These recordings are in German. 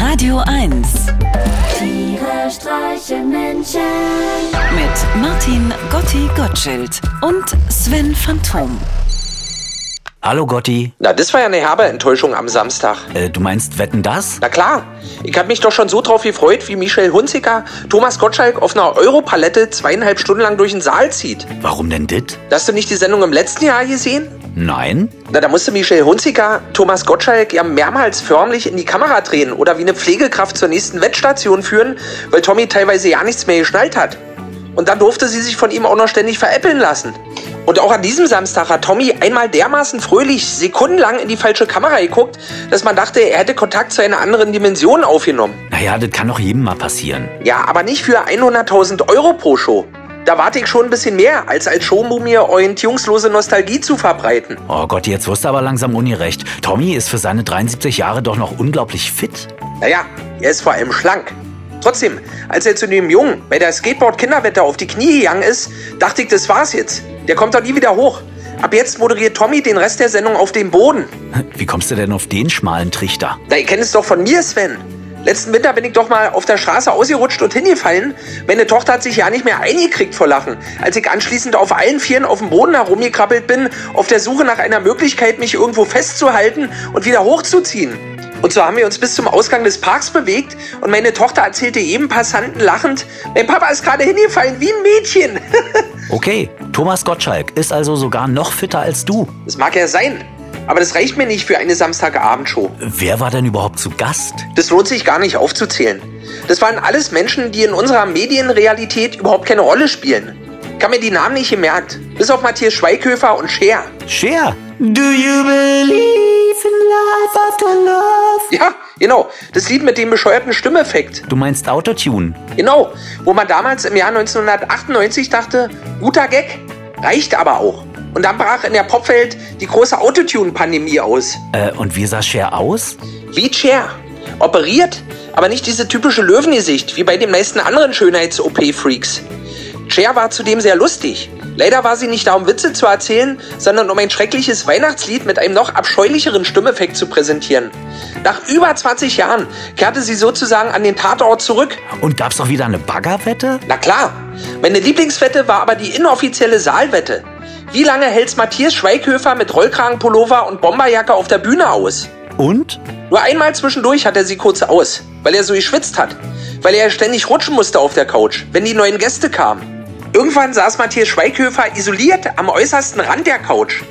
Radio 1 Tiere streichen Menschen. mit Martin Gotti Gottschild und Sven Phantom. Hallo Gotti, Na, das war ja eine herbe Enttäuschung am Samstag. äh, du meinst Wetten das? Na klar, ich hab mich doch schon so drauf gefreut, wie Michel Hunziker Thomas Gottschalk auf einer Europalette zweieinhalb Stunden lang durch den Saal zieht. Warum denn dit? Hast du nicht die Sendung im letzten Jahr gesehen? Nein? Na, da musste Michel Hunziker Thomas Gottschalk ja mehrmals förmlich in die Kamera drehen oder wie eine Pflegekraft zur nächsten Wettstation führen, weil Tommy teilweise ja nichts mehr geschnallt hat. Und dann durfte sie sich von ihm auch noch ständig veräppeln lassen. Und auch an diesem Samstag hat Tommy einmal dermaßen fröhlich sekundenlang in die falsche Kamera geguckt, dass man dachte, er hätte Kontakt zu einer anderen Dimension aufgenommen. Naja, das kann doch jedem mal passieren. Ja, aber nicht für 100.000 Euro pro Show. Da warte ich schon ein bisschen mehr, als als Showmumie orientierungslose Nostalgie zu verbreiten. Oh Gott, jetzt wirst du aber langsam ungerecht. Tommy ist für seine 73 Jahre doch noch unglaublich fit. Naja, er ist vor allem schlank. Trotzdem, als er zu dem Jungen bei der Skateboard-Kinderwette auf die Knie gegangen ist, dachte ich, das war's jetzt. Der kommt doch nie wieder hoch. Ab jetzt moderiert Tommy den Rest der Sendung auf dem Boden. Wie kommst du denn auf den schmalen Trichter? Da, ihr kennt es doch von mir, Sven. Letzten Winter bin ich doch mal auf der Straße ausgerutscht und hingefallen. Meine Tochter hat sich ja nicht mehr eingekriegt vor Lachen, als ich anschließend auf allen Vieren auf dem Boden herumgekrabbelt bin, auf der Suche nach einer Möglichkeit, mich irgendwo festzuhalten und wieder hochzuziehen. Und so haben wir uns bis zum Ausgang des Parks bewegt und meine Tochter erzählte jedem Passanten lachend, mein Papa ist gerade hingefallen wie ein Mädchen. Okay, Thomas Gottschalk ist also sogar noch fitter als du. das mag ja sein, aber das reicht mir nicht für eine Samstagabendshow. Wer war denn überhaupt zu Gast? Das lohnt sich gar nicht aufzuzählen. Das waren alles Menschen, die in unserer Medienrealität überhaupt keine Rolle spielen. Ich habe mir die Namen nicht gemerkt. Bis auf Matthias Schweighöfer und Cher. Cher. Do you believe in life after love? Ja, genau. Das Lied mit dem bescheuerten Stimmeffekt. Du meinst Autotune? Genau. Wo man damals im Jahr 1998 dachte, guter Gag, reicht aber auch. Und dann brach in der Popwelt die große Autotune-Pandemie aus. Äh, und wie sah Cher aus? Wie Cher. Operiert, aber nicht diese typische Löwengesicht, wie bei den meisten anderen Schönheits-OP-Freaks. Cher war zudem sehr lustig. Leider war sie nicht da, um Witze zu erzählen, sondern um ein schreckliches Weihnachtslied mit einem noch abscheulicheren Stimmeffekt zu präsentieren. Nach über 20 Jahren kehrte sie sozusagen an den Tatort zurück. Und gab's doch wieder eine Baggerwette? Na klar, meine Lieblingswette war aber die inoffizielle Saalwette. Wie lange hält's Matthias Schweighöfer mit Rollkragenpullover und Bomberjacke auf der Bühne aus? Und? Nur einmal zwischendurch hat er sie kurz aus, weil er so geschwitzt hat. Weil er ständig rutschen musste auf der Couch, wenn die neuen Gäste kamen. Irgendwann saß Matthias Schweighöfer isoliert am äußersten Rand der Couch.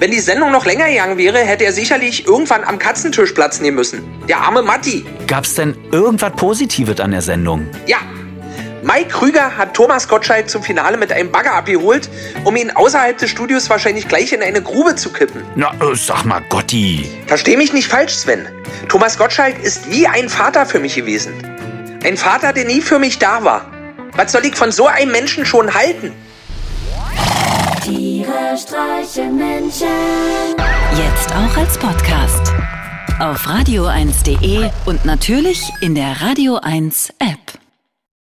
Wenn die Sendung noch länger gegangen wäre, hätte er sicherlich irgendwann am Katzentisch Platz nehmen müssen. Der arme Matti. Gab's denn irgendwas Positives an der Sendung? Ja. Mike Krüger hat Thomas Gottschalk zum Finale mit einem Bagger abgeholt, um ihn außerhalb des Studios wahrscheinlich gleich in eine Grube zu kippen. Na, äh, sag mal, Gotti. Versteh mich nicht falsch, Sven. Thomas Gottschalk ist wie ein Vater für mich gewesen. Ein Vater, der nie für mich da war. Was soll ich von so einem Menschen schon halten? Tiere streichen Menschen. Jetzt auch als Podcast. Auf radio1.de und natürlich in der Radio 1 App.